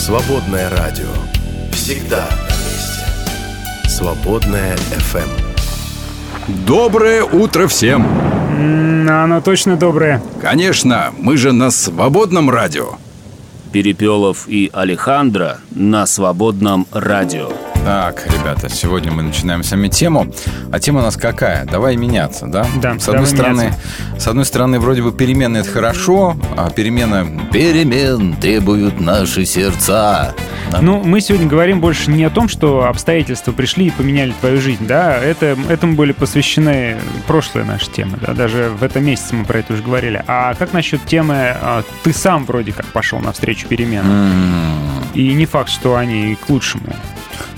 Свободное радио. Всегда на месте. Свободное FM. Доброе утро всем! Оно точно доброе. Конечно, мы же на свободном радио. Перепелов и Алехандро на свободном радио. Так, ребята, сегодня мы начинаем с вами тему. А тема у нас какая? Давай меняться, да? Да, С одной давай стороны, меняться. с одной стороны, вроде бы перемены это хорошо, а перемена перемен требуют наши сердца. Да. Ну, мы сегодня говорим больше не о том, что обстоятельства пришли и поменяли твою жизнь, да, это, этому были посвящены прошлые наши темы, да, даже в этом месяце мы про это уже говорили. А как насчет темы а, «ты сам вроде как пошел навстречу переменам»? М, И не факт, что они к лучшему.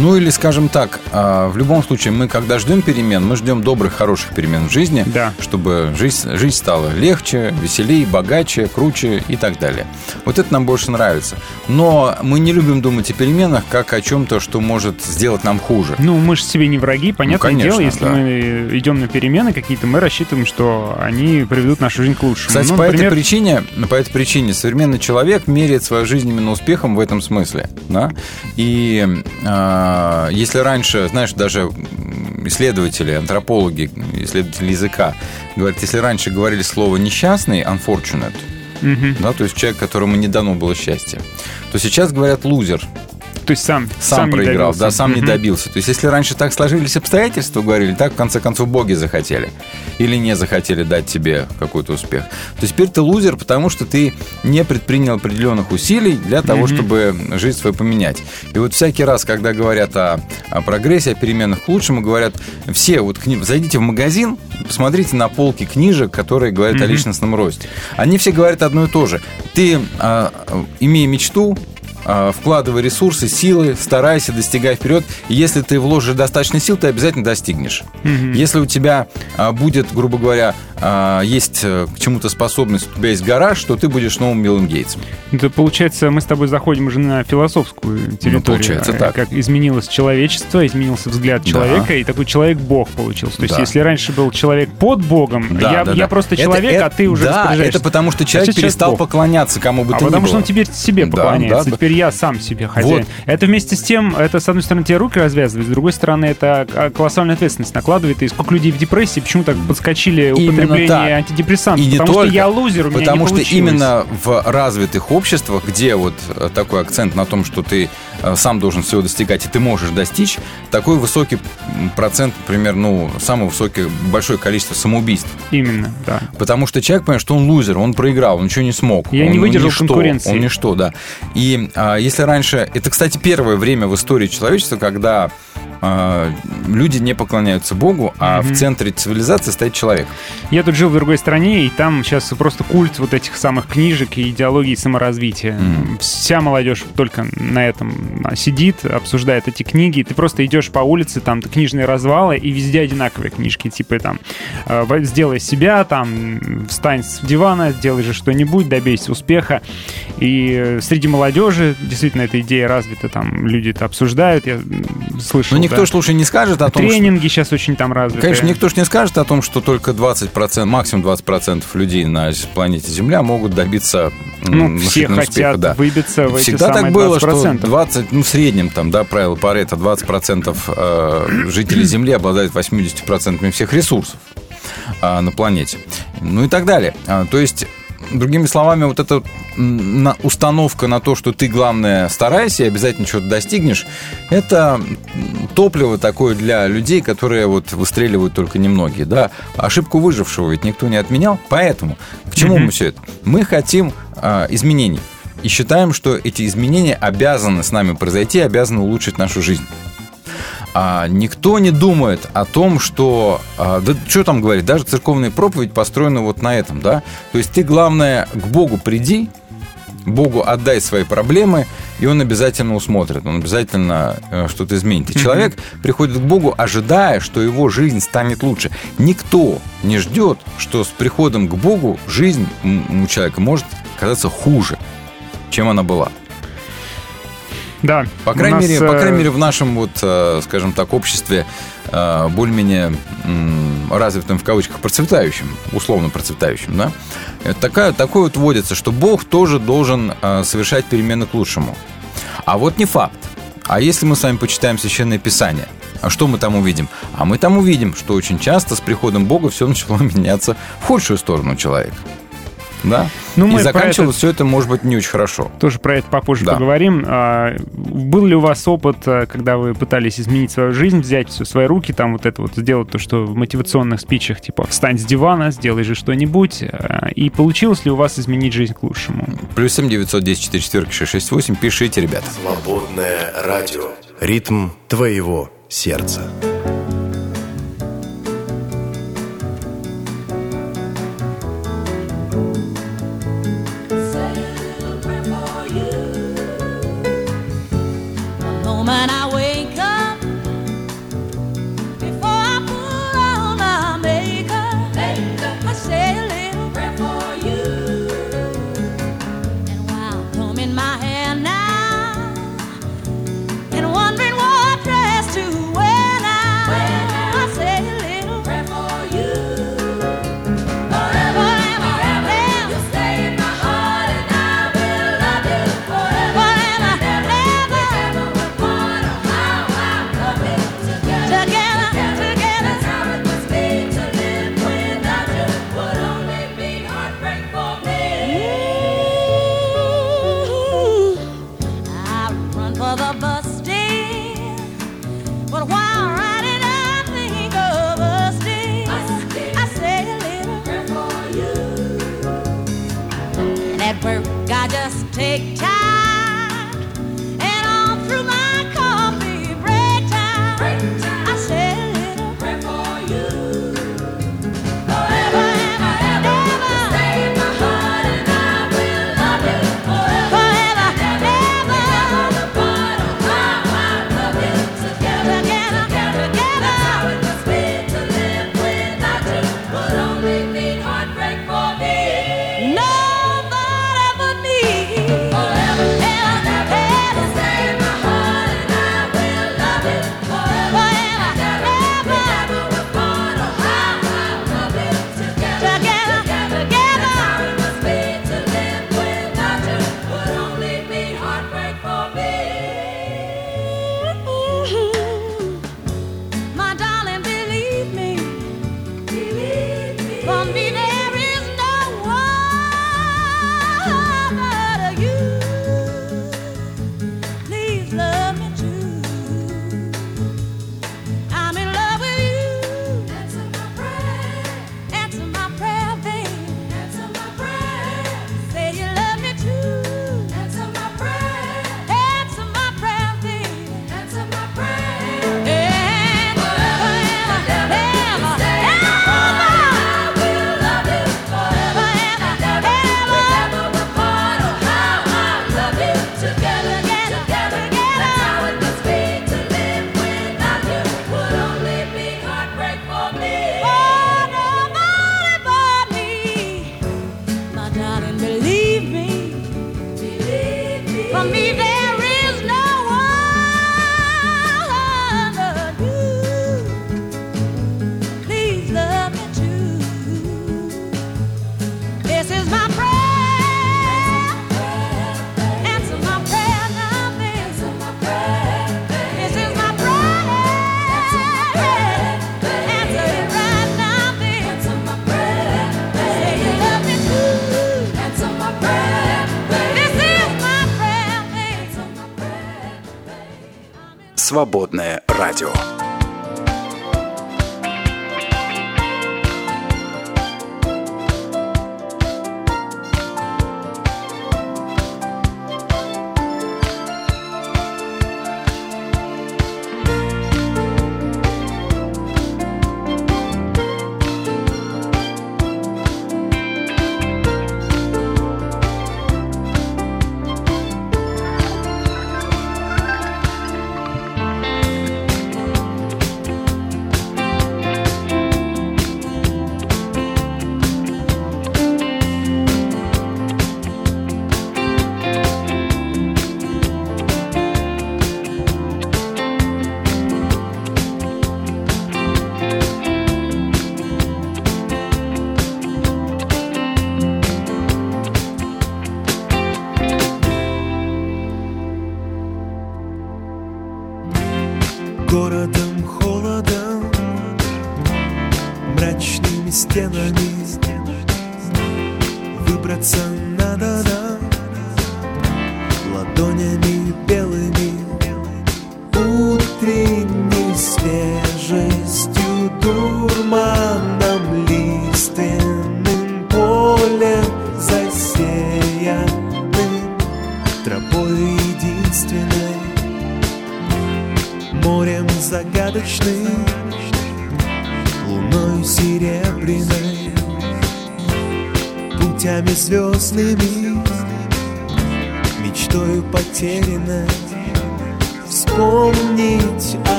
Ну или, скажем так, а, в любом случае, мы когда ждем перемен, мы ждем добрых, хороших перемен в жизни, Да. чтобы жизнь, жизнь стала легче, веселее, богаче, круче и так далее. Вот это нам больше нравится. Но мы не любим думать о переменах как о чем-то, что может сделать нам хуже. Ну, мы же себе не враги, понятное конечно, дело, если да. мы идем на перемены какие-то, мы рассчитываем, что они приведут нашу жизнь к лучшему. Кстати, Ну, по, например, этой причине, по этой причине современный человек меряет свою жизнь именно успехом в этом смысле. Да? И а, если раньше, знаешь, даже исследователи, антропологи, исследователи языка говорят, если раньше говорили слово несчастный, unfortunate, мгм. да, то есть человек, которому не дано было счастье, то сейчас говорят лузер, То есть сам, сам, не проиграл, да, сам не добился. То есть, если раньше так сложились обстоятельства, говорили, так, в конце концов, боги захотели. Или не захотели дать тебе какой-то успех. То теперь ты лузер, потому что ты не предпринял определенных усилий для того, чтобы жизнь свою поменять. И вот всякий раз, когда говорят о, о прогрессе, о переменах к лучшему, говорят, все, вот кни- зайдите в магазин, посмотрите на полки книжек, которые говорят о личностном росте. Они все говорят одно и то же. Ты, а, имея мечту, вкладывай ресурсы, силы, старайся, достигай вперед. И если ты вложишь достаточно сил, ты обязательно достигнешь. Если у тебя а, будет, грубо говоря, а, есть э, к чему-то способность, у тебя есть гараж, то ты будешь новым Биллом Гейтсом. Это получается, мы с тобой заходим уже на философскую территорию. получается э, так. Как изменилось человечество, изменился взгляд Да. человека, и такой человек-бог получился. То есть, Да. если раньше был человек под Богом, Да, я, да, я да. просто Это- человек, это- а ты уже Да, это потому что человек перестал Бог. поклоняться кому бы А то ни потому что было. он теперь себе Да, поклоняется. да. Теперь я сам себе хозяин. Вот. Это вместе с тем, это, с одной стороны, тебе руки развязывает, с другой стороны, это а, колоссальную ответственность накладывает. И сколько людей в депрессии, почему так подскочили употребление антидепрессантов? И не потому только, что я лузер, у меня Потому что получилось. именно в развитых обществах, где вот э, такой акцент на том, что ты сам должен всего достигать, и ты можешь достичь, такой высокий процент, например, ну, самое высокое, большое количество самоубийств. Именно, да. Потому что человек понимает, что он лузер, он проиграл, он ничего не смог. Я он, не он выдержал ничто, конкуренции. Он ничто, да. И а, если раньше... Это, кстати, первое время в истории человечества, когда а, люди не поклоняются Богу, а в центре цивилизации стоит человек. Я тут жил в другой стране, и там сейчас просто культ вот этих самых книжек и идеологии саморазвития. Мгм. Вся молодежь только на этом сидит, обсуждает эти книги. Ты просто идешь по улице, там книжные развалы, и везде одинаковые книжки. Типа там э, «Сделай себя», там «Встань с дивана», «Сделай же что-нибудь», «Добейся успеха». И среди молодежи действительно эта идея развита, там люди это обсуждают, я слышал. Но никто да. ж, слушай, не скажет о том, что... Тренинги сейчас очень там развиты. Конечно, никто же не скажет о том, что только 20%, максимум 20% людей на планете Земля могут добиться Ну, все хотят успеха, да. выбиться в эти Всегда самые так было, 20%. что 20, ну, в среднем, там, да, правило Паретта, 20% э, жителей Земли обладают 80% всех ресурсов а, на планете. Ну и так далее. А, то есть Другими словами, вот эта установка на то, что ты, главное, старайся и обязательно что-то достигнешь, это топливо такое для людей, которые вот выстреливают только немногие. Да? Ошибку выжившего ведь никто не отменял. Поэтому к чему мы все это? Мы хотим а, изменений. И считаем, что эти изменения обязаны с нами произойти, обязаны улучшить нашу жизнь. А никто не думает о том, что... а, да что там говорить, даже церковная проповедь построена вот на этом, да? То есть ты, главное, к Богу приди, Богу отдай свои проблемы, и Он обязательно усмотрит, Он обязательно э, что-то изменит. И человек приходит к Богу, ожидая, что его жизнь станет лучше. Никто не ждет, что с приходом к Богу жизнь у человека может казаться хуже, чем она была. Да. По крайней нас... мере, по э, крайней мере в нашем вот, э, скажем так, обществе э, более-менее развитым в кавычках процветающим, условно процветающим, да. Это такая, такое вот водится, что Бог тоже должен совершать перемены к лучшему. А вот не факт. А если мы с вами почитаем Священное Писание, а что мы там увидим? А мы там увидим, что очень часто с приходом Бога все начало меняться в худшую сторону человека да? Ну, и заканчивалось это... все это, может быть, не очень хорошо. Тоже про это попозже да. поговорим. А, был ли у вас опыт, а, когда вы пытались изменить свою жизнь, взять все в свои руки, там вот это вот сделать то, что в мотивационных спичах, типа «встань с дивана, сделай же что-нибудь», а, и получилось ли у вас изменить жизнь к лучшему? Плюс 7 910 4 4 668, пишите, ребята. Свободное радио. Ритм твоего сердца. свободное.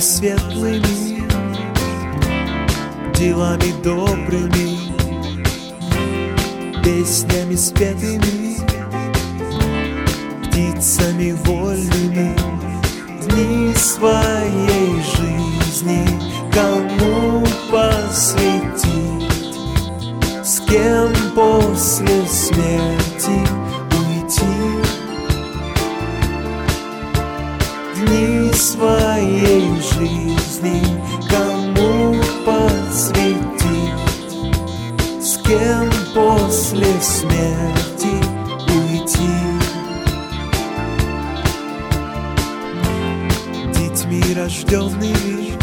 Светлыми, делами добрыми, песнями спетыми, птицами вольными, дни своей жизни кому посвятить, с кем после смерти жизни кому посвятить, с кем после смерти уйти. Детьми рожденными,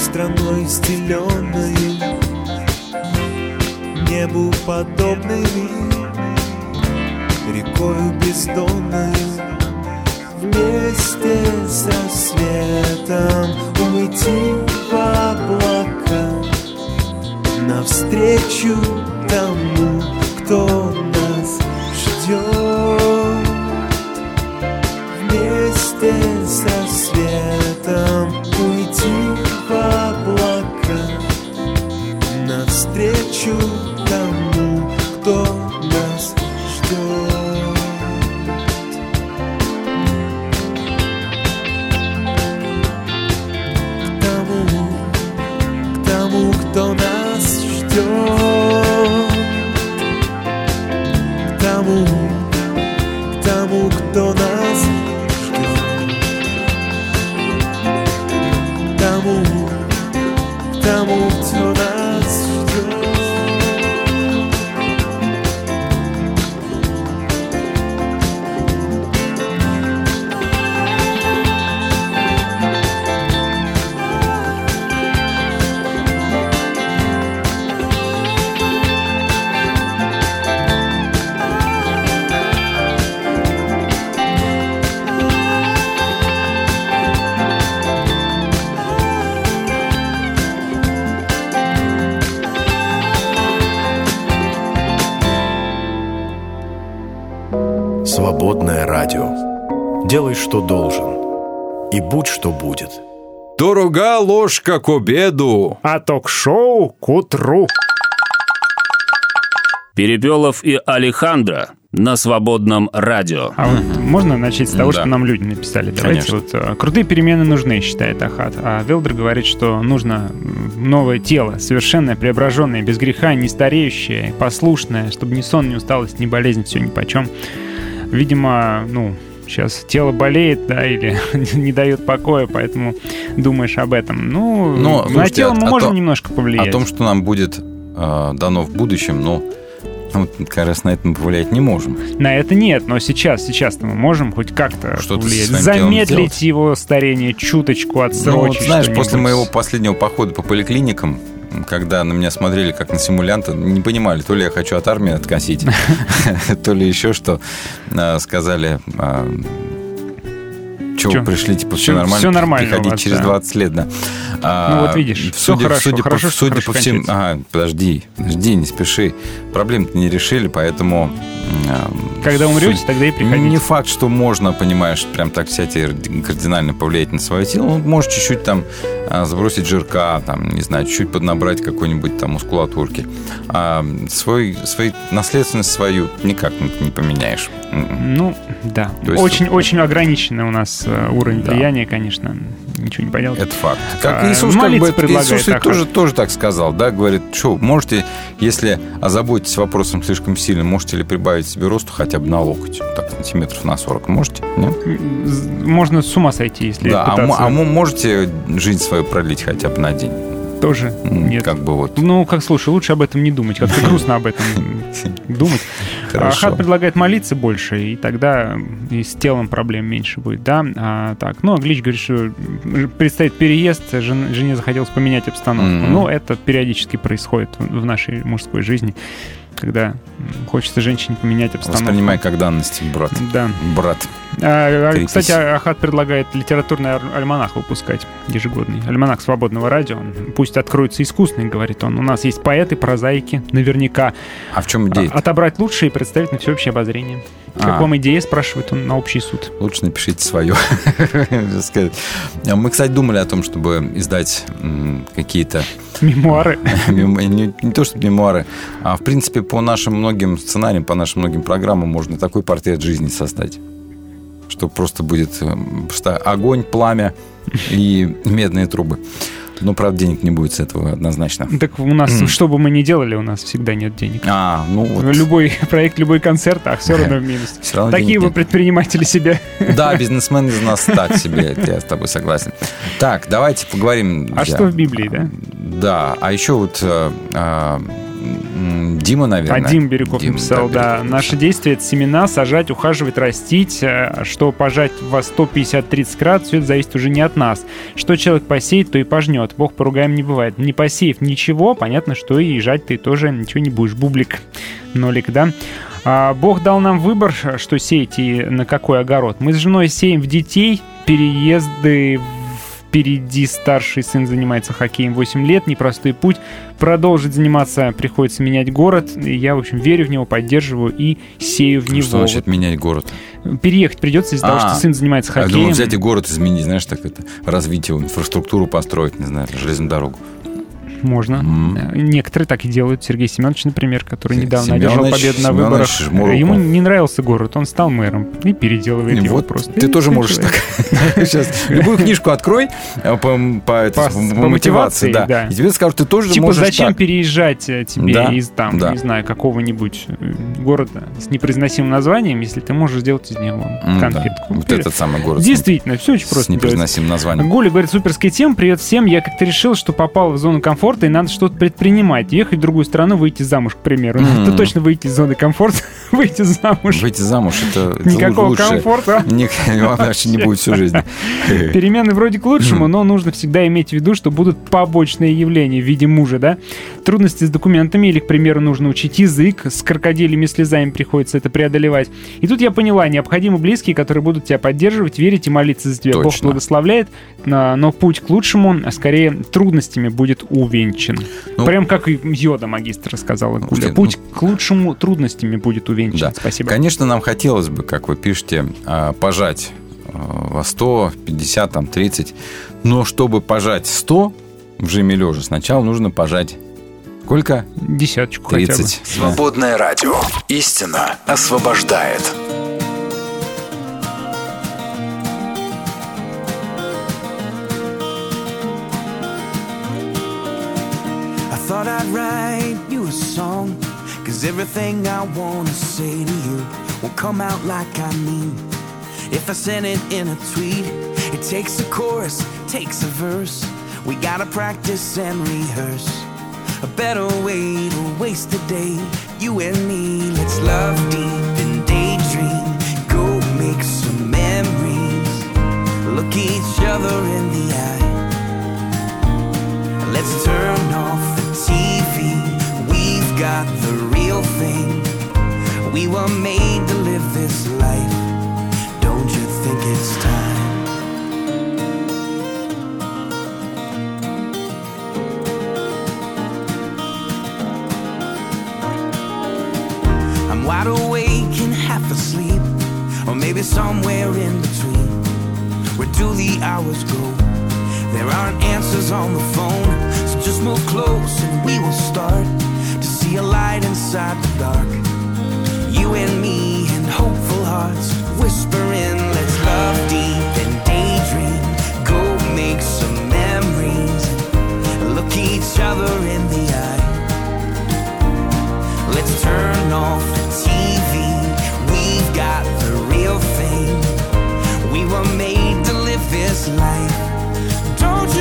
страной стеленной, небу подобными, рекою бездонной вместе с рассветом уйти в облака навстречу тому, кто нас ждет. Вместе с ложка к обеду. А ток-шоу к утру. Перепелов и Алехандро на свободном радио. А вот можно начать с того, Да. что нам люди написали? Давайте Конечно. вот э, крутые перемены нужны, считает Ахат. А Велдер говорит, что нужно новое тело, совершенное, преображенное, без греха, не стареющее, послушное, чтобы ни сон, ни усталость, ни болезнь, все ни почем. Видимо, ну, сейчас тело болеет, да, или не дает покоя, поэтому думаешь об этом. Ну, Но, на слушайте, тело а- мы о можем том- немножко повлиять. О том, что нам будет э, дано в будущем, ну, Ну, Вот, как раз на это мы повлиять не можем. На это нет, но сейчас, сейчас мы можем хоть как-то Что-то повлиять. Замедлить его старение чуточку, Ну, вот отсрочить. знаешь, после моего последнего похода по поликлиникам, когда на меня смотрели как на симулянта, не понимали, то ли я хочу от армии откосить, то ли еще что. А, Сказали, Чё? вы пришли, типа, все Чё, нормально. всё нормально Приходить вас, через да. 20 лет, да. А, Ну, вот видишь, всё хорошо, судя хорошо, по, судя хорошо по всем... кончается. Ага, подожди, подожди, не спеши. Проблем-то не решили, поэтому... а, Когда умрете, судя- тогда и приходите. Не факт, что можно, понимаешь, прям так взять и кардинально повлиять на свое тело. Ну, может, чуть-чуть там а, сбросить жирка, там, не знаю, чуть-чуть поднабрать какой-нибудь там мускулатурки. А свой, свой, наследственность свою никак не, поменяешь. М-м. Ну, да. То есть- Очень-очень ограниченный у нас уровень Да. влияния, конечно. Ничего не поделать. Это факт. Как А, Иисус, как бы, Иисус ведь тоже, тоже так сказал, да, говорит, что, можете, если озаботитесь вопросом слишком сильно, можете ли прибавить себе росту хотя бы на локоть, так, сантиметров на 40, можете? Нет? Можно с ума сойти, если Да, а, мо- пытаться. а мо- можете жизнь свою продлить хотя бы на день? Тоже нет. Как бы вот. Ну, как слушай, лучше об этом не думать. Как-то грустно об этом думать. Хорошо. Ахат предлагает молиться больше, и тогда и с телом проблем меньше будет, да? А, так, ну, а Глич говорит, что предстоит переезд, жен- жене захотелось поменять обстановку. Мгм. Ну, это периодически происходит в нашей мужской жизни, когда хочется женщине поменять обстановку. Воспринимай как данность, брат. Да. Брат. А, а, кстати, Ахат предлагает литературный альманах выпускать ежегодный. Альманах свободного радио. Пусть откроется искусный, говорит он. У нас есть поэты, прозаики, наверняка. А в чем идея? А- Отобрать лучшее и представить на всеобщее обозрение. Как А. вам идея, спрашивает он на общий суд. Лучше напишите свое. Мы, кстати, думали о том, чтобы издать какие-то Мемуары. Мем- Не, не то, что мемуары, а в принципе по нашим многим сценариям, по нашим многим программам можно такой портрет жизни создать, что просто будет э, просто огонь, пламя и медные трубы. Но, правда, денег не будет с этого однозначно. Так у нас, что бы мы ни делали, у нас всегда нет денег. А, ну вот. Любой проект, любой концерт, а все равно в минус. Всё равно Такие денег вы предприниматели себе. Да, бизнесмен из нас так себе, я с тобой согласен. Так, давайте поговорим. А что в Библии, да? Да, а еще вот э, э, Дима, наверное. А Дим Бирюков Дим, написал, да. Написал. Наши действия — это семена, сажать, ухаживать, растить. э, Что пожать во 150-30 градусов, все это зависит уже не от нас. Что человек посеет, то и пожнет. Бог поругаем не бывает. Не посеяв ничего, понятно, что и жать ты тоже ничего не будешь. Бублик, нолик, да? А Бог дал нам выбор, что сеять и на какой огород. Мы с женой сеем в детей, переезды Впереди старший сын занимается хоккеем 8 лет, непростой путь. Продолжить заниматься приходится менять город. Я, в общем, верю в него, поддерживаю и сею в него. Что значит менять город? Переехать придется из-за того, А, что сын занимается Я хоккеем. думал, взять и город изменить, знаешь, так это, развить его, инфраструктуру построить, не знаю, железную дорогу. Можно. Э, Некоторые так и делают. Сергей Семенович, например, который Се- недавно Семенович- одержал победу на выборах. Жмуруку. Ему не нравился город, он стал мэром и переделывает И его вот просто. ты И тоже можешь человек. так. Сейчас любую книжку открой э, по, по, По- по мотивации, да. да. И тебе скажут, ты тоже Типа, можешь зачем так. переезжать э, тебе Да, из там, да. не знаю, какого-нибудь города с непроизносимым названием, если ты можешь сделать из него да. конфетку. Вот этот самый город с- Действительно, все очень с просто. делается. непроизносимым названием. Гуля говорит, суперская тема, привет всем. Я как-то решил, что попал в зону комфорта и надо что-то предпринимать. Ехать в другую страну, выйти замуж, к примеру. Мгм. Это точно выйти из зоны комфорта, выйти замуж. Выйти замуж, это, Никакого лучше. комфорта. Вообще не будет всю жизнь. Перемены вроде к лучшему, но нужно всегда иметь в виду, что будут побочные явления в виде мужа, да? Трудности с документами или, к примеру, нужно учить язык, с крокодилями слезами приходится это преодолевать. И тут я поняла, необходимы близкие, которые будут тебя поддерживать, верить и молиться за тебя. Бог благословляет, а, но путь к лучшему, а скорее трудностями будет увенчан. Ну, Прям как Йода магистр сказала Гуля. слушайте, Путь к лучшему трудностями будет увенчан. Да. Спасибо. Конечно, нам хотелось бы, как вы пишете, а, пожать а, во 100, 50, там, 30. Но чтобы пожать 100 в жиме лежа, сначала нужно пожать сколько? Десяточку хотя бы. 30. Свободное радио. Истина освобождает. Thought I'd write you a song. Cause everything I wanna say to you will come out like I mean. If I send it in a tweet, it takes a chorus, takes a verse. We gotta practice and rehearse. A better way to waste a day. You and me, let's love deep and daydream. Go make some memories. Look each other in the eye. Let's turn off TV. We've got the real thing. We were made to live this life. Don't you think it's time? I'm wide awake and half asleep, or maybe somewhere in between. Where do the hours go? There aren't answers on the phone, just move close and we will start to see a light inside the dark. You and me and hopeful hearts whispering, let's love deep and daydream. Go make some memories, look each other in the eye. Let's turn off the TV. We've got the real thing. We were made to live this life. Don't you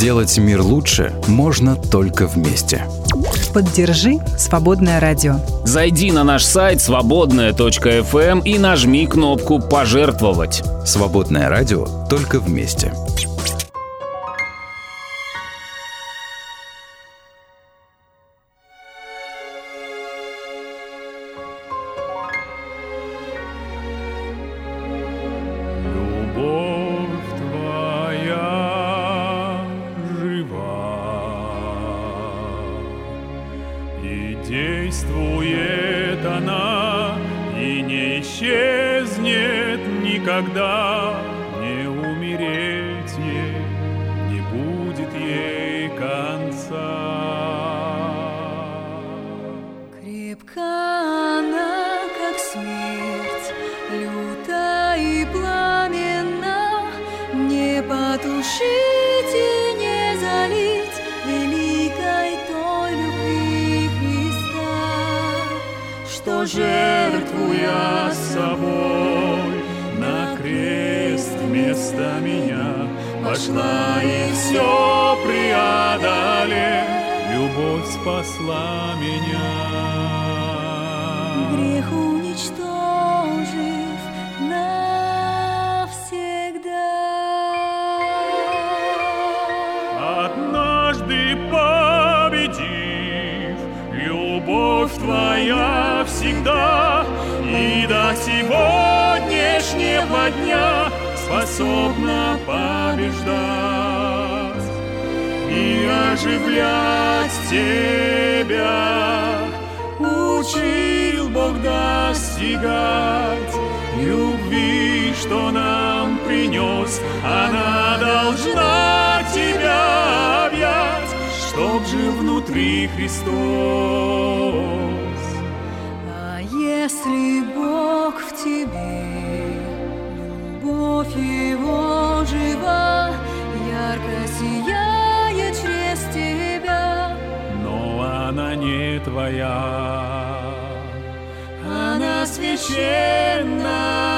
Сделать мир лучше можно только вместе. Поддержи «Свободное радио». Зайди на наш сайт свободная.фм и нажми кнопку «Пожертвовать». Свободное радио только вместе. Твоя всегда и до сегодняшнего дня способна побеждать и оживлять тебя. Учил Бог достигать любви, что нам принес, она должна тебя объять, чтоб жил внутри Христос. Твоя. Она священная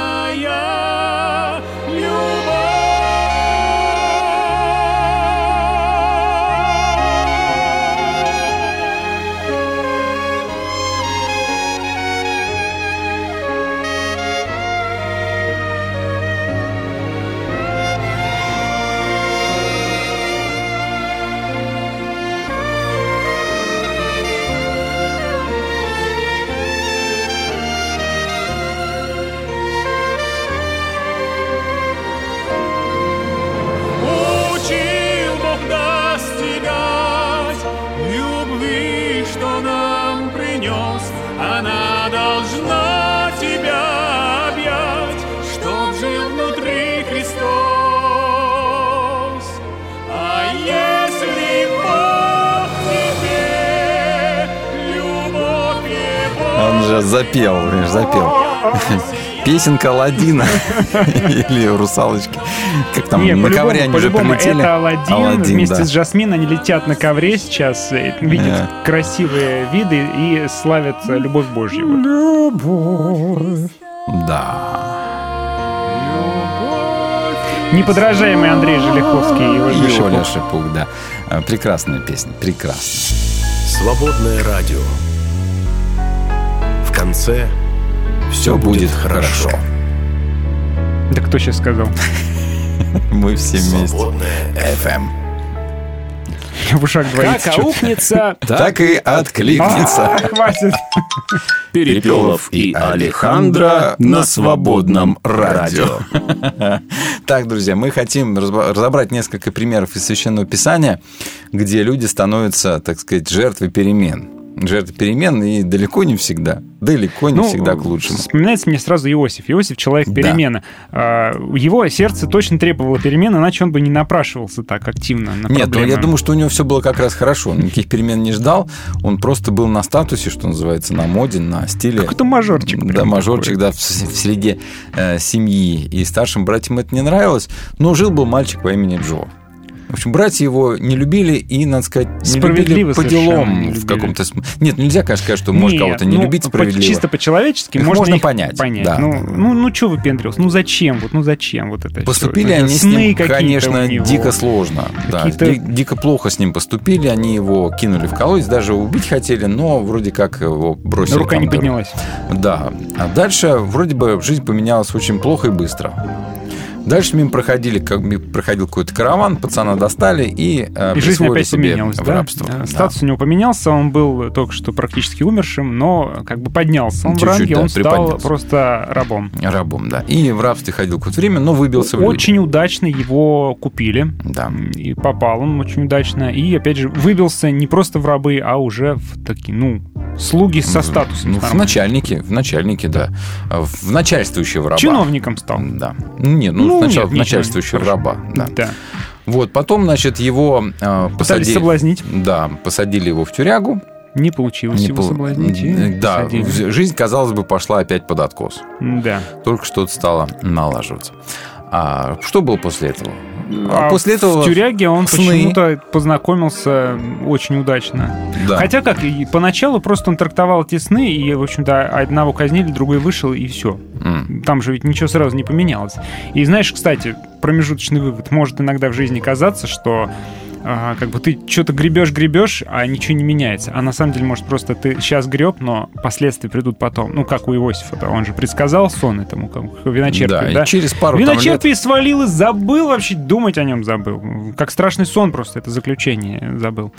запел, понимаешь, запел. Песенка Аладдина или русалочки. Как там, Не, на ковре они уже по-любому прилетели. это Аладдин, Аладдин, вместе да. с Жасмин. Они летят на ковре сейчас, э, видят Да. красивые виды и славят э, любовь Божью. Вот. Да. Неподражаемый Андрей Желяховский и Шипук. Оля Шипук, да. А, Прекрасная песня, прекрасная. Свободное радио. В конце все будет хорошо. Да кто сейчас сказал? Мы все вместе. FM. В ушах двоится. Как аукнется, Так и откликнется. Хватит. Перепелов и Алехандро на свободном радио. Так, друзья, мы хотим разобрать несколько примеров из Священного Писания, где люди становятся, так сказать, жертвой перемен. Жертвы перемен и далеко не всегда. Далеко не Ну, всегда к лучшему. Вспоминается мне сразу Иосиф. Иосиф — человек Да. перемены. А, Его сердце точно требовало перемен, иначе он бы не напрашивался так активно на Нет, ну, проблемы. я думаю, что у него все было как раз хорошо. Он никаких перемен не ждал. Он просто был на статусе, что называется, на моде, на стиле. Какой-то мажорчик. Да, мажорчик, да, в, в среде э, семьи. И старшим братьям это не нравилось. Но жил-был мальчик по имени Джо. В общем, братья его не любили и, надо сказать, не любили по делам в каком-то смысле. Нет, нельзя, конечно, сказать, что может Нет, кого-то не ну, любить справедливо. Чисто по-человечески можно, можно их понять, да, ну, ну, ну, что выпендривался? Ну, зачем? Вот, ну, зачем вот это? Поступили? Это они с ним, конечно, дико сложно. Да, дико плохо с ним поступили. Они его кинули в колодец, даже убить хотели, но вроде как его бросили. Рука не поднялась. Да. А дальше вроде бы жизнь поменялась очень плохо и быстро. Дальше мимо проходили, как мимо проходил какой-то караван, пацана достали и, э, И жизнь опять поменялась, в да? рабство. Э, Да. Статус у него поменялся, он был только что практически умершим, но как бы поднялся. Он в ранге, да, он стал просто рабом. Рабом, да. И в рабстве ходил какое-то время, но выбился в люди. Очень удачно его купили. Да. И попал он очень удачно. И, опять же, выбился не просто в рабы, а уже в такие, ну, слуги со статусом. Ну, в начальнике, в начальнике, да. В начальствующего раба. Чиновником стал. Да. Нет, ну, Ну, сначала нет, не начальствующего чиновник, раба. Да. Да. Вот, потом, значит, его э, посадили... соблазнить. Да, посадили его в тюрягу. Не получилось Не его пол- соблазнить. Да, посадили. жизнь, казалось бы, пошла опять под откос. Да. Только что-то стало налаживаться. А что было после этого? А после этого в тюряге он почему-то познакомился очень удачно. Да. Хотя как, и поначалу просто он трактовал эти сны, и, в общем-то, одного казнили, другой вышел, и все. М. Там же ведь ничего сразу не поменялось. И знаешь, кстати, промежуточный вывод. Может иногда в жизни казаться, что а, как бы ты что-то гребешь, гребешь, а ничего не меняется. А на самом деле, может, просто ты сейчас греб, но последствия придут потом. Ну, как у Иосифа, -то. он же предсказал сон этому, как виночерпию, Да, да? через пару там лет... Виночерпий свалил и забыл вообще, думать о нем забыл. Как страшный сон просто, это заключение забыл.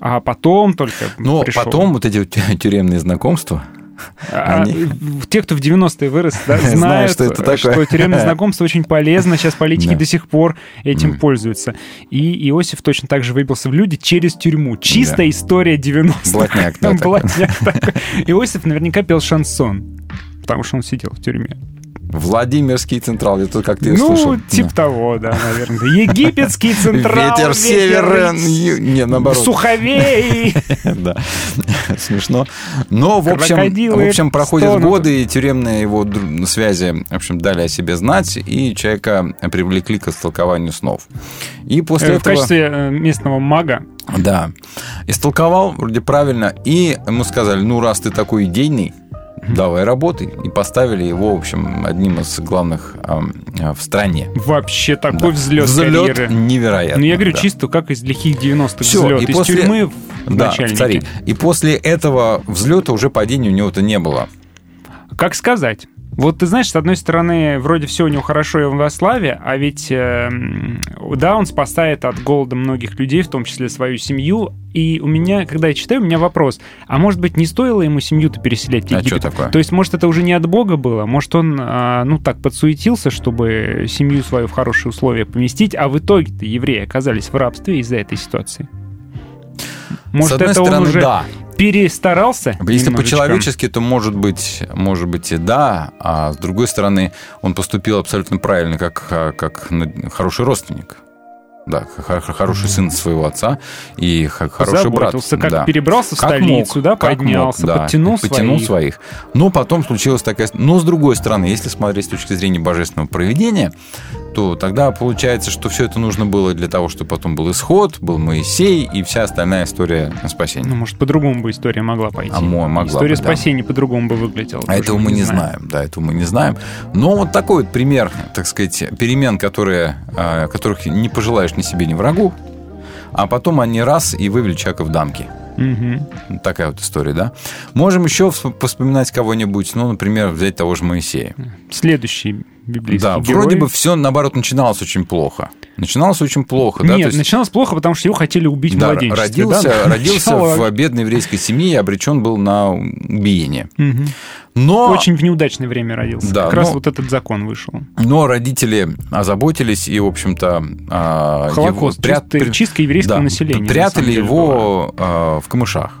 А потом только Но пришел. потом вот эти тюремные знакомства, они- в- Те, кто в 90-е вырос, да, Знают, что это такое. что тюремное знакомство очень полезно. Сейчас политики Да. до сих пор этим Мгм. пользуются. И Иосиф точно так же выбился в люди через тюрьму. Чистая история 90-х. Блатняк, да, блатняк. Иосиф наверняка пел шансон, потому что он сидел в тюрьме. Владимирский Централ, это как ты Ну, слышал. типа того, да, наверное. Египетский Да. централ. Ветер северен, ю- не, наоборот. Суховей. Да, смешно. Но, в общем, в общем проходят годы, и тюремные его связи, в общем, дали о себе знать, и человека привлекли к истолкованию снов. И после Э, В этого... качестве э, местного мага. Да. Истолковал вроде правильно, и ему сказали, ну, раз ты такой идейный, давай работай. И поставили его, в общем, одним из главных а, в стране. Вообще Да. такой взлет Взлет карьеры. невероятный. Ну, я говорю, да. чисто как из лихих 90-х Всё, взлет. и Из после- тюрьмы в Да, начальники. цари. И после этого взлета уже падения у него-то не было. Как сказать? Вот ты знаешь, с одной стороны, вроде все у него хорошо и во славе, а ведь, э, да, он спасает от голода многих людей, в том числе свою семью. И у меня, когда я читаю, у меня вопрос, а может быть, не стоило ему семью-то переселять в А Египет? чё такое? То есть, может, это уже не от Бога было? Может, он, а, ну, так подсуетился, чтобы семью свою в хорошие условия поместить, а в итоге-то евреи оказались в рабстве из-за этой ситуации? Может, С одной это стороны, он уже да. Перестарался? Если по-человечески, то может быть, может быть и да, а с другой стороны, он поступил абсолютно правильно, как, а, как на- хороший родственник. Да, хороший сын своего отца и хороший брат. Как да. перебрался в Как столицу, мог, да, как поднялся, мог, да, подтянул, подтянул своих. своих. Но потом случилась такая... Но с другой стороны, если смотреть с точки зрения божественного проведения, то тогда получается, что все это нужно было для того, чтобы потом был исход, был Моисей и вся остальная история спасения. Ну, может, по-другому бы история могла пойти. А мо- могла история бы, да. спасения по-другому бы выглядела. А этого мы не знаем, да, этого мы не знаем. Но вот такой вот пример, так сказать, перемен, которые, а, которых не пожелаешь ни себе, ни врагу, а потом они раз и вывели человека в дамки. Мгм. Такая вот история, да. Можем еще всп- вспоминать кого-нибудь, ну, например, взять того же Моисея. Следующий библейский Да, герой. вроде бы все, наоборот, начиналось очень плохо. Начиналось очень плохо, да. Нет, есть- начиналось плохо, потому что его хотели убить в да, младенчестве. родился, да? родился Начало- в бедной еврейской семье и обречен был на убиение. Мгм. Но Очень в неудачное время родился. Да, как раз но- вот этот закон вышел. Но родители озаботились и, в общем-то, а, Холокост, его прят- чистка еврейского да, населения, на Прятали деле, его а, в камышах.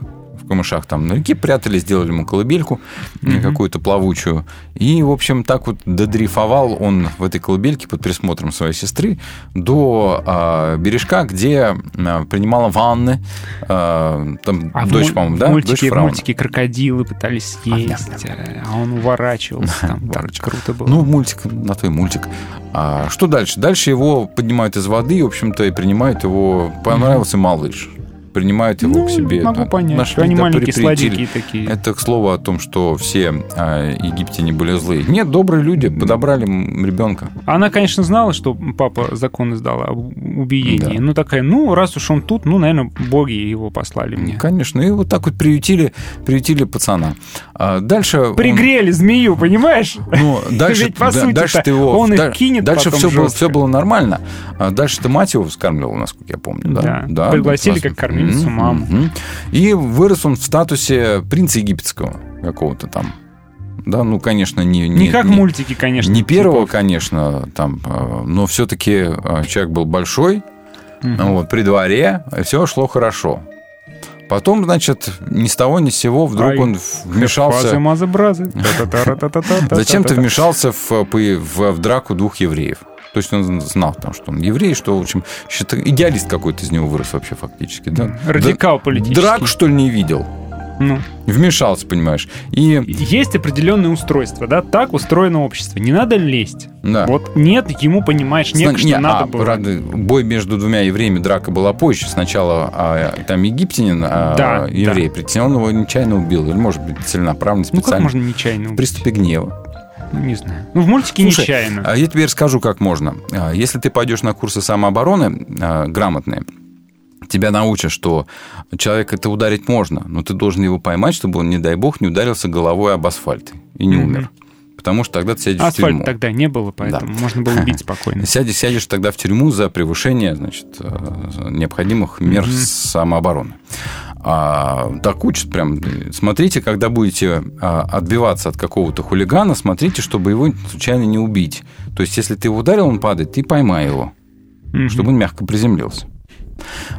В камышах там на реке прятали, сделали ему колыбельку Мгм. какую-то плавучую. И, в общем, так вот додрейфовал он в этой колыбельке под присмотром своей сестры до а, бережка, где а, принимала ванны. а, там А в дочь, му- по-моему, в да? мультике, дочь в мультике крокодилы пытались съесть, а он уворачивался. Там Уворачивался. круто было. Ну, мультик, на твой мультик. А что дальше? Дальше его поднимают из воды, в общем-то, и принимают его. Понравился малыш. Принимают его Ну, к себе. могу да. понять, Нашли, что они да, маленькие, сладенькие такие. Это к слову о том, что все а, египтяне были злые. Нет, добрые люди подобрали ребенка. Она, конечно, знала, что папа закон издал об убиении. Да. Ну, такая, ну, раз уж он тут, ну, наверное, боги его послали мне. Конечно. И вот так вот приютили, приютили пацана. А дальше... он- Пригрели змею, понимаешь? Ну, дальше, Ведь, по да, сути-то, дальше ты его, он их да- кинет Дальше потом все было, все было нормально. А дальше ты мать его вскармливал, насколько я помню. Да, Да. Пригласили как кормилицу Маму. мгм. И вырос он в статусе принца египетского какого-то там. Да, ну, конечно, не... Не как в мультике, конечно. Не первого, типов. конечно, там, э, но все-таки человек был большой, Мгм. вот, при дворе, все шло хорошо. Потом, значит, ни с того ни с сего вдруг Ай, он вмешался... Та-та-та-та-та-та-та-та. Зачем-то вмешался в, в, в драку двух евреев. То есть он знал, там, что он еврей, что, в общем, идеалист какой-то из него вырос вообще фактически. Да? Радикал Да- политический. Драк, что ли, не видел? Ну, Вмешался, понимаешь. И есть определенное устройство, да? Так устроено общество. Не надо лезть. да. Вот нет ему, понимаешь, нет, Сна- что не, надо а, было. правда, бой между двумя евреями, драка была позже. Сначала а, там египтянин, а Да, еврей притеснил, он его нечаянно убил. Или, может быть, целенаправленно, Ну, как специально. можно нечаянно в убить? приступе гнева. Ну, Не знаю. Ну, в мультике Слушай, нечаянно. А я тебе расскажу, как можно. А, Если ты пойдешь на курсы самообороны а, грамотные, тебя научат, что человека это ударить можно, но ты должен его поймать, чтобы он, не дай бог, не ударился головой об асфальт и не умер. Потому что тогда ты сядешь в Асфальта тюрьму. тогда не было, поэтому можно было убить спокойно. Сядешь, сядешь тогда в тюрьму за превышение значит, э, необходимых мер Мгм. самообороны. А, так учат прям. Смотрите, когда будете а, отбиваться от какого-то хулигана, смотрите, чтобы его случайно не убить. То есть, если ты его ударил, он падает, ты поймай его, Мгм. чтобы он мягко приземлился.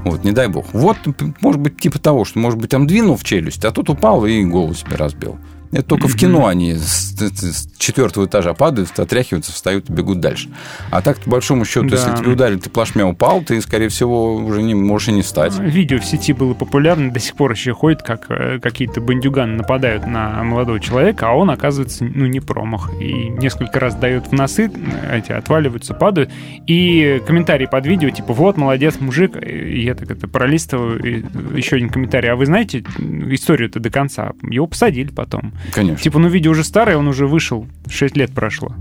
Вот, не дай бог. Вот, может быть, типа того, что, может быть, там двинул в челюсть, а тут упал и голову себе разбил. Это только в кино они с, с четвертого этажа падают, отряхиваются, встают и бегут дальше. А так, по большому счету, Да. если тебе ударили, ты плашмя упал, ты, скорее всего, уже не можешь и не встать. Видео в сети было популярно, до сих пор еще ходит, как э, какие-то бандюганы нападают на молодого человека, а он, оказывается, ну, не промах. И несколько раз дает в носы, э, эти отваливаются, падают. И комментарий под видео, типа, вот, молодец, мужик. И я так это пролистываю, и еще один комментарий. А вы знаете историю-то до конца? Его посадили потом. Конечно. Типа, ну, видео уже старое, он уже вышел, 6 лет прошло.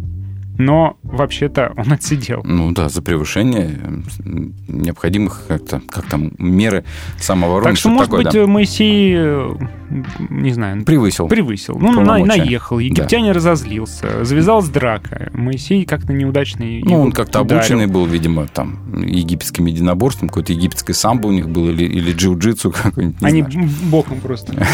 Но вообще-то он отсидел. Ну да, за превышение необходимых как-то, как там, меры самообороны. Так что, может такое, быть, да. Моисей, э, не знаю, Превысил. превысил. Ну, на- наехал. Египтянин разозлился. Завязалась драка. Моисей как-то неудачно Ну, он как-то ударил. обученный был, видимо, там, египетским единоборством, какое-то египетское самбо у них было, или, или джиу-джитсу какой-нибудь, Они знаю. боком просто.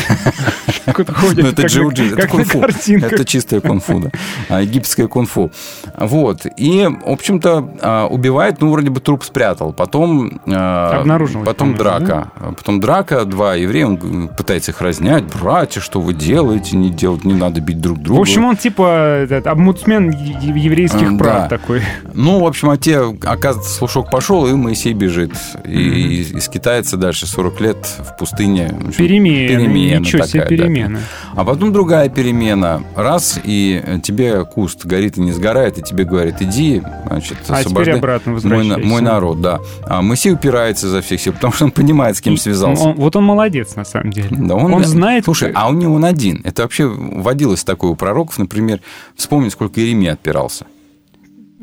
Как-то ходят, Ну, это джиу-джитсу, кунг-фу. Это чистое кунг-фу, да. А, египетское кунг-фу. Вот. И, в общем-то, а, убивает, ну, вроде бы труп спрятал. Потом... а, Обнаружилось, Потом драка. Потом драка, два еврея, он пытается их разнять. Братья, что вы делаете? Не делать, не надо бить друг друга. В общем, он типа этот, омбудсмен е- еврейских М, прав да. такой. Ну, в общем, а те, оказывается, слушок пошел, и Моисей бежит. И, и скитается дальше 40 лет в пустыне. В общем, Перемена. перемена Ничего себе такая, да. перемена. А потом другая перемена. Раз, и тебе куст горит и не сгорает, и тебе говорит, иди, значит, А освобождай обратно мой, мой народ, да. А Моисей упирается изо всех сил, потому что он понимает, с кем связался. Он- вот он молодец, на самом деле. Да, он, знает... Слушай, а он не он один. Это вообще водилось такое у пророков. Например, вспомни, сколько Иеремия отпирался.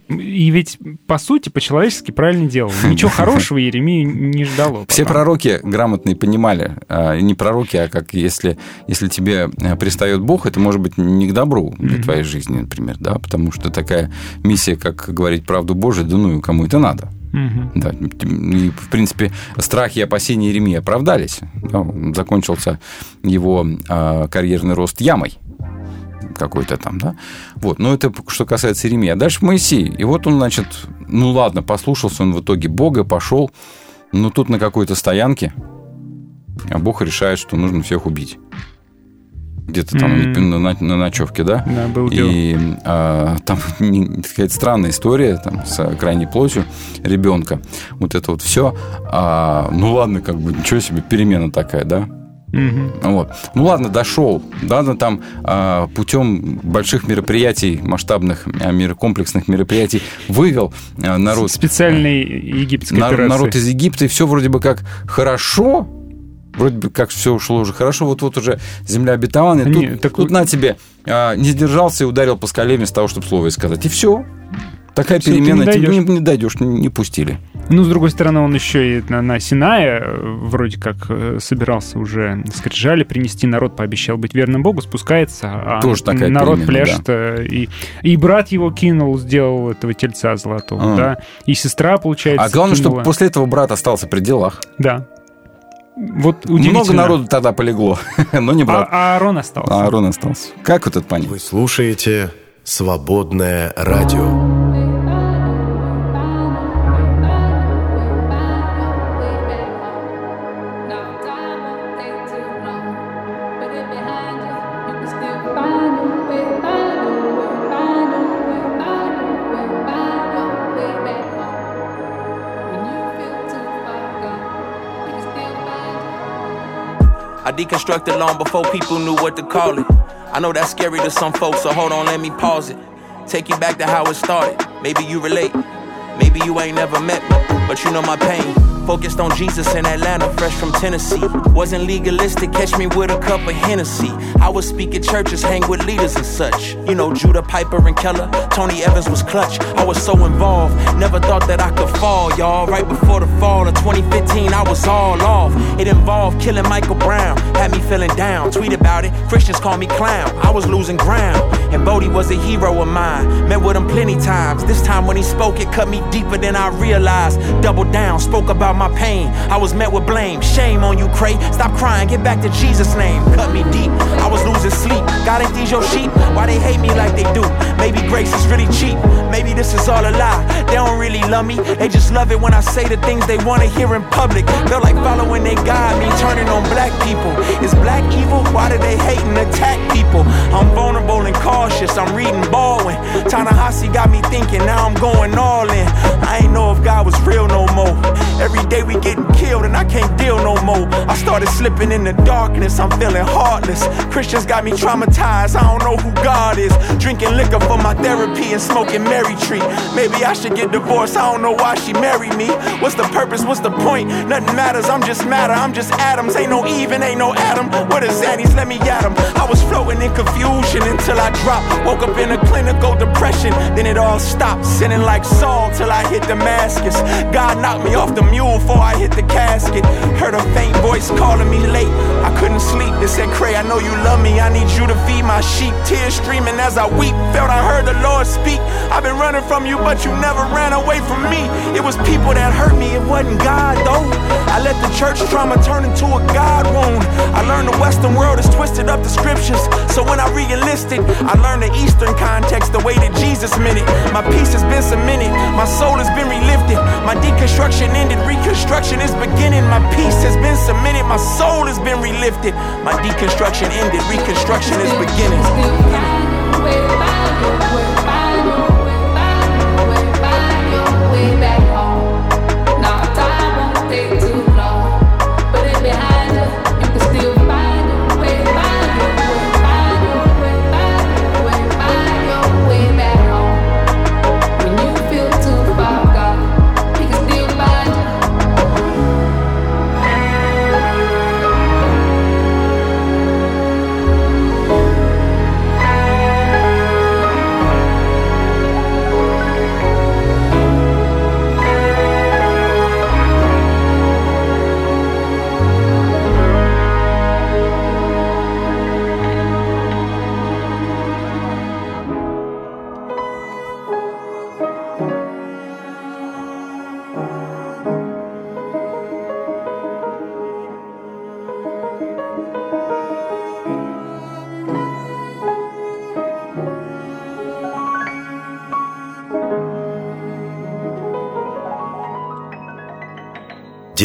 И ведь, по сути, по-человечески правильно делал. Ничего хорошего Еремию не ждало. Все пророки грамотные понимали, а, не пророки, а как если, если тебе э, пристает Бог, это может быть не к добру для твоей жизни, например, да, потому что такая миссия, как говорить правду Божию, да ну и кому это надо. Мгм. Да, и, в принципе, страхи и опасения Иеремии оправдались. Да, закончился его а, карьерный рост ямой какой-то там, да. Вот, но это что касается Иеремии. А дальше Моисей. И вот он, значит, ну ладно, послушался он в итоге Бога, пошел, но тут на какой-то стоянке а Бог решает, что нужно всех убить. Где-то там М. на, на- на ночевке, да? Да, был. И а, там какая-то странная история там, с крайней плотью ребенка. Вот это вот все. ну ладно, как бы ничего себе, перемена такая, да? Мгм. Вот. Ну ладно, дошел. Ладно, там а, путем больших мероприятий, масштабных, а, мер- комплексных мероприятий вывел а, народ, Специальной египетской нар- операции. народ из Египта, и все вроде бы как хорошо. Вроде бы как все ушло уже хорошо, вот-вот уже земля обетованная. Тут, Не, так тут на тебе а, не сдержался и ударил по скале вместо того, чтобы слово сказать. И все. Такая ты перемена, не тебе дойдёшь. не, не дойдешь, не, не пустили. Ну, с другой стороны, он еще и на, на Синае э, вроде как э, собирался уже скрижали принести, народ пообещал быть верным Богу, спускается, а Тоже такая народ перемена, пляшет, э, и, и брат его кинул, сделал этого тельца золотого, А. да, и сестра, получается, А главное, кинула. что после этого брат остался при делах. Да. Вот. Много народу тогда полегло, но не брат. А, а Аарон остался. А Аарон остался. Как вот это понять? Вы слушаете «Свободное радио». I deconstructed long before people knew what to call it. I know that's scary to some folks, so hold on, let me pause it. Take you back to how it started. Maybe you relate. Maybe you ain't never met me, but you know my pain. Focused on Jesus in Atlanta, fresh from Tennessee. Wasn't legalistic, catch me with a cup of Hennessy. I would speak at churches, hang with leaders and such. You know, Judah Piper and Keller, Tony Evans was clutch. I was so involved, never thought that I could fall, y'all. Right before the fall of 2015, I was all off. It involved killing Michael Brown, had me feeling down. Tweet about it, Christians call me clown. I was losing ground, and Bodie was a hero of mine. Met with him plenty times. This time when he spoke, it cut me deeper than I realized. Doubled down, spoke about my pain. I was met with blame. Shame on you, Cray. Stop crying, get back to Jesus' name. Cut me deep. I was losing sleep. God ain't these your sheep? Why they hate me like they do? Maybe grace is really cheap. Maybe this is all a lie. They don't really love me. They just love it when I say the things they wanna hear in public. Feel like following their God, me turning on black people. Is black evil? Why do they hate and attack people? I'm vulnerable and cautious. I'm reading Baldwin. Ta-Nehisi got me thinking. Now I'm going all in. I ain't know if God was real no more. Every day we getting killed and I can't deal no more. I started slipping in the darkness. I'm feeling heartless. Christians got me traumatized. I don't know who God is. Drinking liquor for my therapy and smoking Mary Tree. Maybe I should get divorced. I don't know why she married me. What's the purpose? What's the point? Nothing matters. I'm just matter. I'm just atoms. Ain't no Eve and ain't no Adam. What is Zaddies? Let me at 'em. I was floating in confusion until I dropped. Woke up in a clinical depression. Then it all stopped. Sinning like Saul till I hit Damascus. God knocked me off the mule before I hit the casket. Heard a faint voice calling me late. I couldn't sleep. It said, Cray, I know you love me. I need you to feed my sheep. Tears streaming as I weep. Felt I heard the Lord speak. I've been running from you, but you never ran away from me. It was people that hurt me. It wasn't God, though. I let the church trauma turn into a God wound. I learned the Western world has twisted up the scriptures. So when I re enlisted, I learned the Eastern context, the way that Jesus meant it. My peace has been cemented. My soul has been relifted. My deconstruction ended. Reconstruction is beginning. My peace has been cemented. My soul has been relifted. My deconstruction ended. Reconstruction is beginning.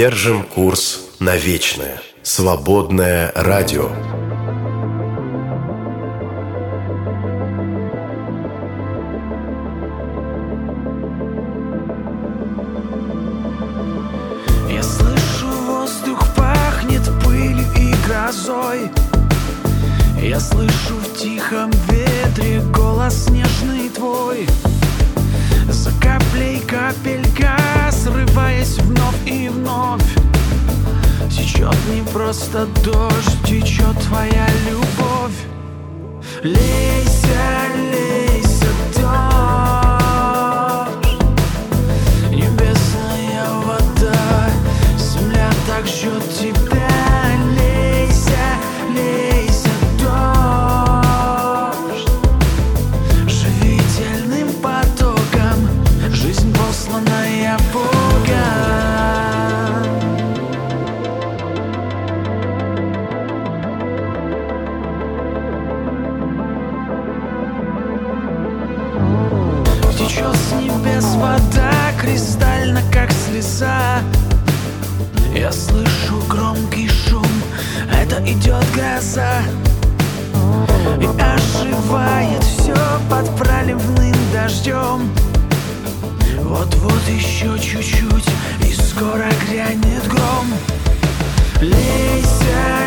Держим курс на вечное. Свободное радио. Я слышу, воздух пахнет пылью и грозой Я слышу в тихом ветре голос нежный твой Каплей капелька, срываясь вновь и вновь. Течет не просто дождь, течет твоя любовь. Лейся, лейся, еще чуть-чуть, и скоро грянет гром. Лейся,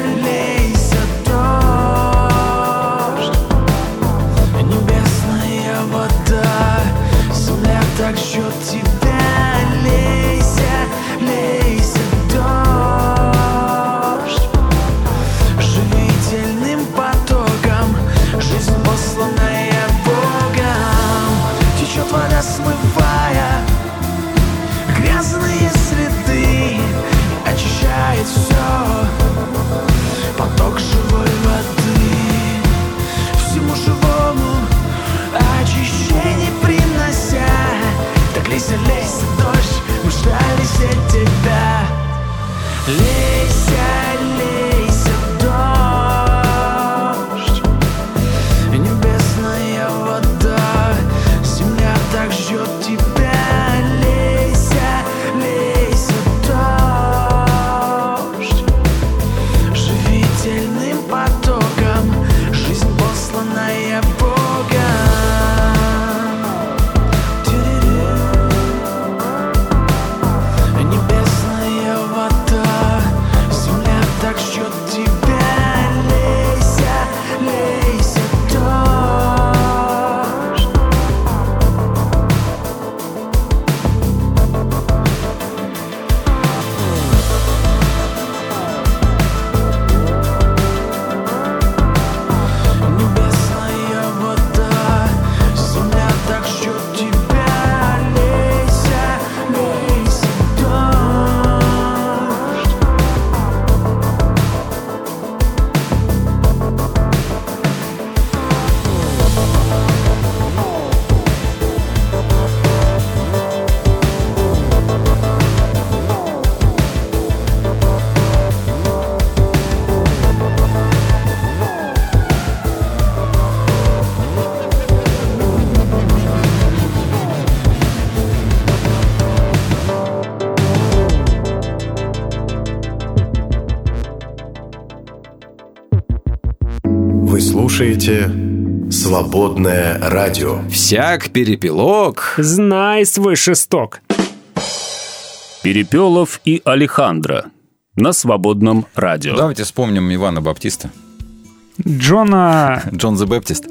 слушаете «Свободное радио». Всяк перепелок. Знай свой шесток. Перепелов и Алехандро на свободном радио. Давайте вспомним Ивана Баптиста. Джона... Джон the Баптист.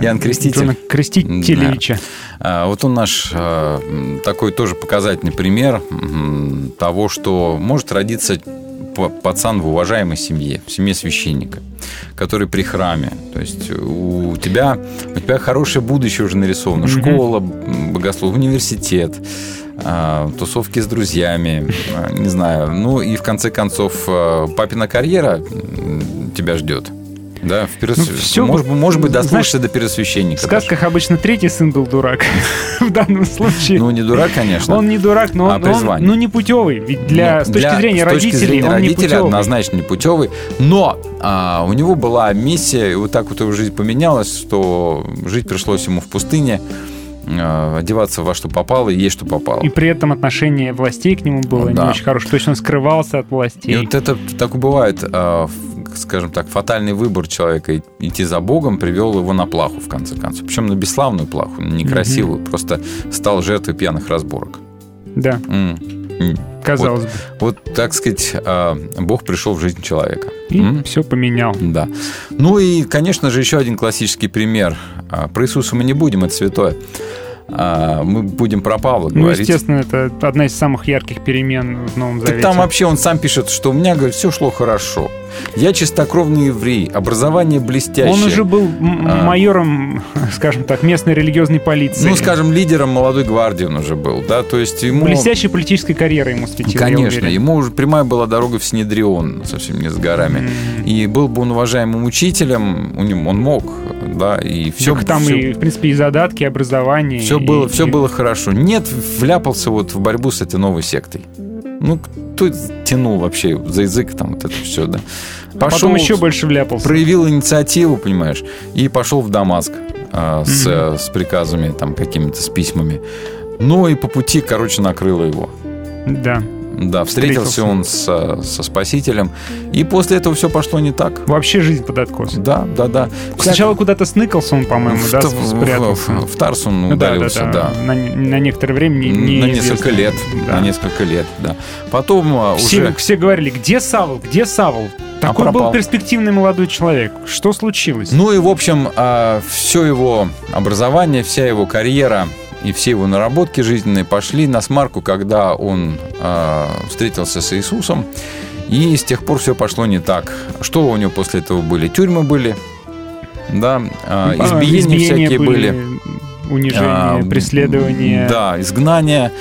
Иоанн Креститель. Джона Крестителевича. А, Вот он наш а, такой тоже показательный пример того, что может родиться пацан в уважаемой семье, в семье священника, который при храме. То есть у тебя, у тебя хорошее будущее уже нарисовано. Школа, богослов, университет, а, тусовки с друзьями, а, не знаю. Ну и в конце концов а, папина карьера тебя ждет. Да, в перес- Ну, всё может, может быть, дослушаться до первосвященника. В сказках обычно третий сын был дурак. В данном случае. Ну, не дурак, конечно. Он не дурак, но А он, но он, ну, не путевый. Ведь для, Ну, с точки для- зрения с точки родителей зрения он не родителей путевый. однозначно не путевый. Но а, у него была миссия, и вот так вот его жизнь поменялась, что жить пришлось ему в пустыне, а, одеваться во что попало и есть что попало. И при этом отношение властей к нему было Да. не очень хорошее. То есть он скрывался от властей. И вот это так бывает, а, скажем так, фатальный выбор человека идти за Богом привел его на плаху, в конце концов. Причем на бесславную плаху, некрасивую, просто стал жертвой пьяных разборок. Да. М. казалось бы. Вот, так сказать, а, Бог пришел в жизнь человека. И М? все поменял. Да. Ну и, конечно же, еще один классический пример. А, Про Иисуса мы не будем, это святое. А, Мы будем про Павла Ну, говорить. естественно, это одна из самых ярких перемен в Новом Так Завете. там вообще он сам пишет, что у меня, говорит, все шло хорошо. Я чистокровный еврей, образование блестящее. Он уже был А. майором, скажем так, местной религиозной полиции. Ну, скажем, лидером молодой гвардии он уже был, да, то есть ему... Блестящей политической карьерой ему светила, Конечно, ему уже прямая была дорога в Синедрион, совсем не с горами. И был бы он уважаемым учителем, у него он мог, да, и все, Так там и, в принципе, и задатки, и образование. Все и- было, все и- было хорошо. Нет, вляпался вот в борьбу с этой новой сектой. Ну, кто тянул вообще за язык там вот это все, да? А Потом еще больше вляпался. проявил инициативу, понимаешь, и пошел в Дамаск а, с, э, с приказами там какими-то, с письмами. Ну и по пути, короче, накрыло его. Да. Да, встретился Встретился. он со, со спасителем, и после этого все пошло не так. Вообще жизнь под откос. Да, да, да. Сначала куда-то сныкался он, по-моему, в, да, в- в- спрятался. в- в Тарс он Ну да, удалился, да, да. да. На, на некоторое время не, на неизвестно. несколько лет, Да. на несколько лет, да. Потом а, Все, уже все говорили, где Савол, где Савол? Такой был пропал. перспективный молодой человек. Что случилось? Ну и, в общем, все его образование, вся его карьера и все его наработки жизненные пошли на смарку, когда он а, встретился с Иисусом. И с тех пор все пошло не так. Что у него после этого были? Тюрьмы были, да, А, избиения, избиения всякие были. Унижение, А, преследование. Да, изгнание.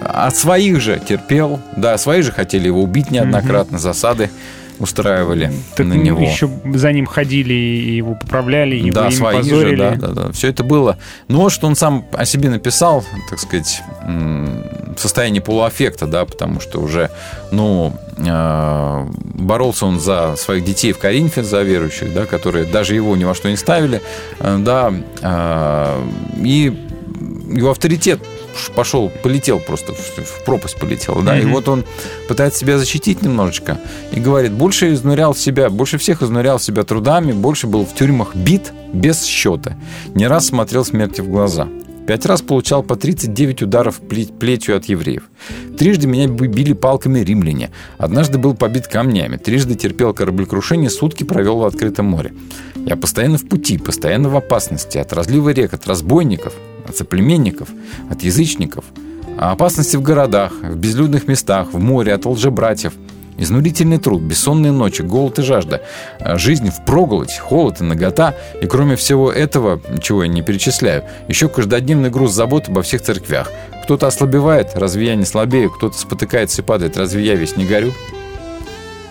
От своих же терпел. Да, свои же хотели его убить неоднократно, засады. Устраивали Так на него. еще за ним ходили и его поправляли, его да, имя свои позорили. же, да, да, да. Все это было. Но вот что он сам о себе написал, так сказать, в состоянии полуаффекта, да, потому что уже, ну, э, боролся он за своих детей в Коринфе, за верующих, да, которые даже его ни во что не ставили, э, да, э, и его авторитет пошел, полетел просто, в, пропасть полетел, да, и Мгм. вот он пытается себя защитить немножечко и говорит, больше изнурял себя, больше всех изнурял себя трудами, больше был в тюрьмах бит без счета, не раз смотрел смерти в глаза. Пять раз получал по 39 ударов пле- плетью от евреев. Трижды меня били палками римляне. Однажды был побит камнями. Трижды терпел кораблекрушение, сутки провел в открытом море. Я постоянно в пути, постоянно в опасности. От разлива рек, от разбойников, от соплеменников, от язычников. А опасности в городах, в безлюдных местах, в море, от лжебратьев. Изнурительный труд, бессонные ночи, голод и жажда, а, жизнь в проголодь, холод и нагота. И кроме всего этого, чего я не перечисляю, еще каждодневный груз забот обо всех церквях. Кто-то ослабевает, разве я не слабею? Кто-то спотыкается и падает, разве я весь не горю?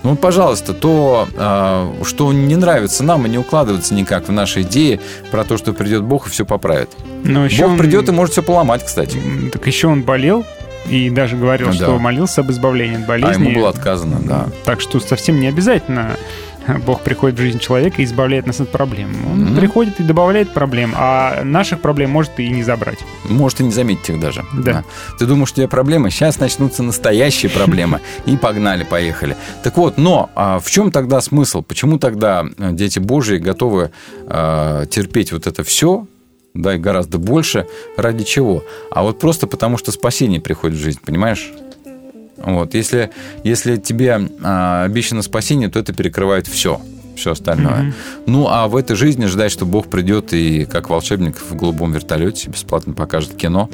Ну, пожалуйста, то, а, что не нравится нам и не укладывается никак в наши идеи про то, что придет Бог и все поправит. Но еще Бог он- придет и может все поломать, кстати. Так еще он болел и даже говорил, Да. что молился об избавлении от А болезни. ему было отказано, да. Так что совсем не обязательно Бог приходит в жизнь человека и избавляет нас от проблем. Он Мгм. приходит и добавляет проблем, а наших проблем может и не забрать. Может и не заметить их даже. Да. Ты думаешь, у тебя проблемы? Сейчас начнутся настоящие проблемы. И погнали, поехали. Так вот, но а в чем тогда смысл? Почему тогда э, дети Божьи готовы э, терпеть вот это все, да, и гораздо больше, ради чего? А вот просто потому, что спасение приходит в жизнь, понимаешь? Вот, если, если тебе а, обещано спасение, то это перекрывает все, все остальное. Мгм. Ну, а в этой жизни ждать, что Бог придет и как волшебник в голубом вертолете бесплатно покажет кино.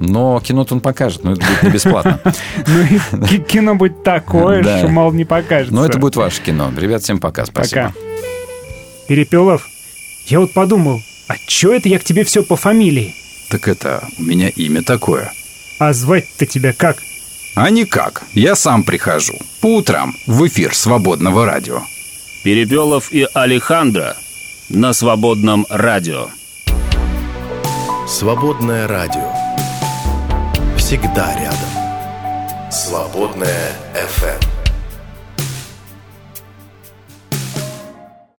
Но кино-то он покажет, но это будет не бесплатно. Ну и ки- кино будет такое, что мало не покажется. Но это будет ваше кино. Ребят, всем пока, спасибо. Пока. Перепелов, я вот подумал, а чё это я к тебе все по фамилии? Так это, у меня имя такое. А звать-то тебя как? А никак, я сам прихожу. По утрам в эфир свободного радио. Перепелов и Алехандро на свободном радио. Свободное радио. Всегда рядом. Свободное FM.